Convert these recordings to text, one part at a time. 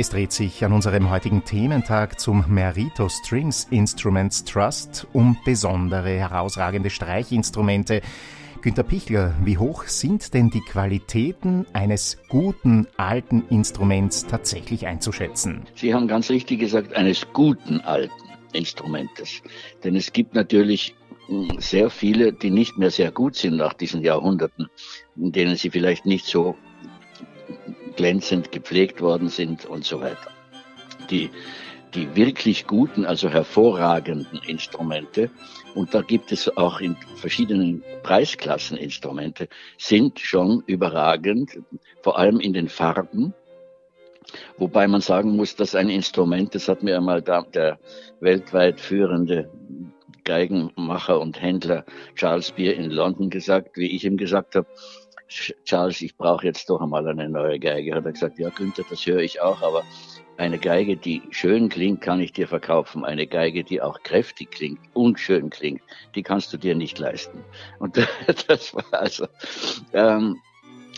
Es dreht sich an unserem heutigen Thementag zum Merito Strings Instruments Trust um besondere, herausragende Streichinstrumente. Günter Pichler, wie hoch sind denn die Qualitäten eines guten alten Instruments tatsächlich einzuschätzen? Sie haben ganz richtig gesagt, eines guten alten Instrumentes. Denn es gibt natürlich hm, sehr viele, die nicht mehr sehr gut sind nach diesen Jahrhunderten, in denen sie vielleicht nicht so glänzend gepflegt worden sind und so weiter. Die, die wirklich guten, also hervorragenden Instrumente, und da gibt es auch in verschiedenen Preisklassen Instrumente, sind schon überragend, vor allem in den Farben. Wobei man sagen muss, dass ein Instrument, das hat mir einmal der weltweit führende Geigenmacher und Händler Charles Beer in London gesagt, wie ich ihm gesagt habe, Charles, ich brauche jetzt doch einmal eine neue Geige. Hat er gesagt, ja Günther, das höre ich auch, aber eine Geige, die schön klingt, kann ich dir verkaufen. Eine Geige, die auch kräftig klingt und schön klingt, die kannst du dir nicht leisten. Und das war also, ähm,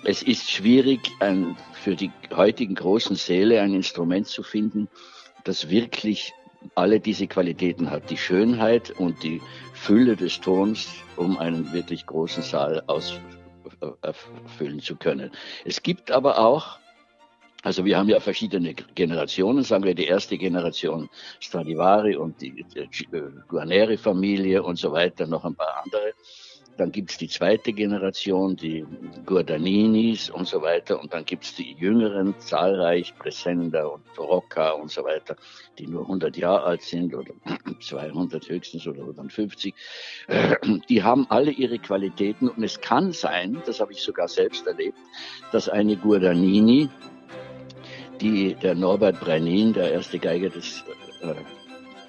es ist schwierig, ein, für die heutigen großen Säle ein Instrument zu finden, das wirklich alle diese Qualitäten hat. Die Schönheit und die Fülle des Tons, um einen wirklich großen Saal aus, erfüllen zu können. Es gibt aber auch also wir haben ja verschiedene Generationen, sagen wir die erste Generation Stradivari und die, die Guarneri-Familie und so weiter, noch ein paar andere. Dann gibt's die zweite Generation, die Guardaninis und so weiter. Und dann gibt's die jüngeren, zahlreich, Presenda und Rocca und so weiter, die nur 100 Jahre alt sind oder 200 höchstens oder dann 50. Die haben alle ihre Qualitäten und es kann sein, das habe ich sogar selbst erlebt, dass eine Guardanini, die der Norbert Brenin, der erste Geiger des äh,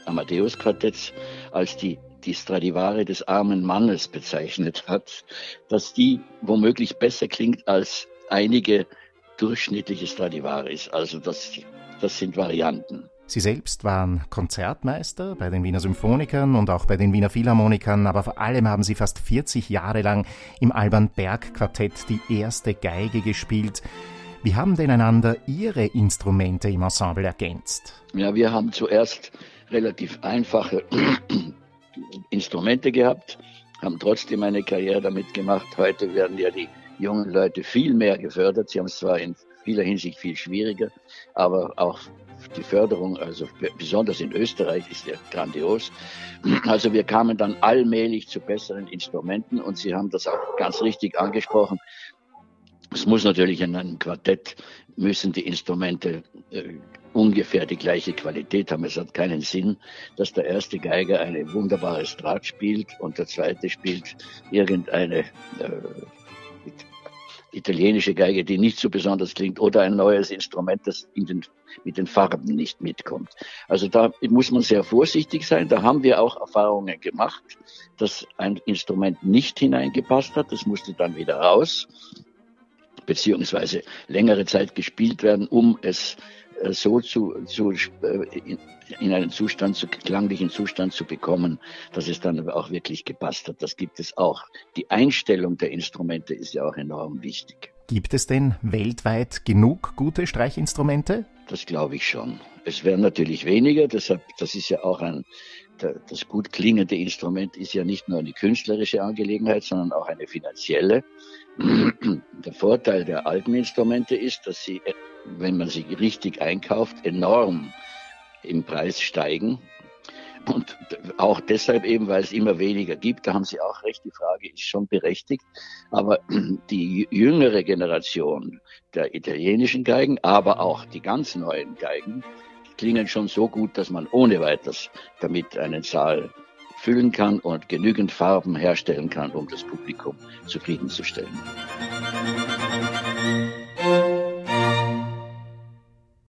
Amadeus-Quartetts, als die die Stradivari des armen Mannes bezeichnet hat, dass die womöglich besser klingt als einige durchschnittliche Stradivaris. Also das, das sind Varianten. Sie selbst waren Konzertmeister bei den Wiener Symphonikern und auch bei den Wiener Philharmonikern, aber vor allem haben Sie fast 40 Jahre lang im Alban Berg Quartett die erste Geige gespielt. Wie haben denn einander Ihre Instrumente im Ensemble ergänzt? Ja, wir haben zuerst relativ einfache Instrumente gehabt, haben trotzdem eine Karriere damit gemacht. Heute werden ja die jungen Leute viel mehr gefördert. Sie haben es zwar in vieler Hinsicht viel schwieriger, aber auch die Förderung, also besonders in Österreich, ist ja grandios. Also wir kamen dann allmählich zu besseren Instrumenten und Sie haben das auch ganz richtig angesprochen. Es muss natürlich in einem Quartett müssen die Instrumente äh, ungefähr die gleiche Qualität haben. Es hat keinen Sinn, dass der erste Geiger eine wunderbare Strat spielt und der zweite spielt irgendeine äh, italienische Geige, die nicht so besonders klingt, oder ein neues Instrument, das in den, mit den Farben nicht mitkommt. Also da muss man sehr vorsichtig sein. Da haben wir auch Erfahrungen gemacht, dass ein Instrument nicht hineingepasst hat. Das musste dann wieder raus, beziehungsweise längere Zeit gespielt werden, um es äh, so zu, zu äh, in einen Zustand, zu klanglichen Zustand zu bekommen, dass es dann aber auch wirklich gepasst hat. Das gibt es auch. Die Einstellung der Instrumente ist ja auch enorm wichtig. Gibt es denn weltweit genug gute Streichinstrumente? Das glaube ich schon. Es werden natürlich weniger, deshalb, das ist ja auch ein, das gut klingende Instrument ist ja nicht nur eine künstlerische Angelegenheit, sondern auch eine finanzielle. Der Vorteil der alten Instrumente ist, dass sie wenn man sie richtig einkauft, enorm im Preis steigen. Und auch deshalb eben, weil es immer weniger gibt, da haben Sie auch recht, die Frage ist schon berechtigt. Aber die jüngere Generation der italienischen Geigen, aber auch die ganz neuen Geigen, klingen schon so gut, dass man ohne weiteres damit einen Saal füllen kann und genügend Farben herstellen kann, um das Publikum zufriedenzustellen.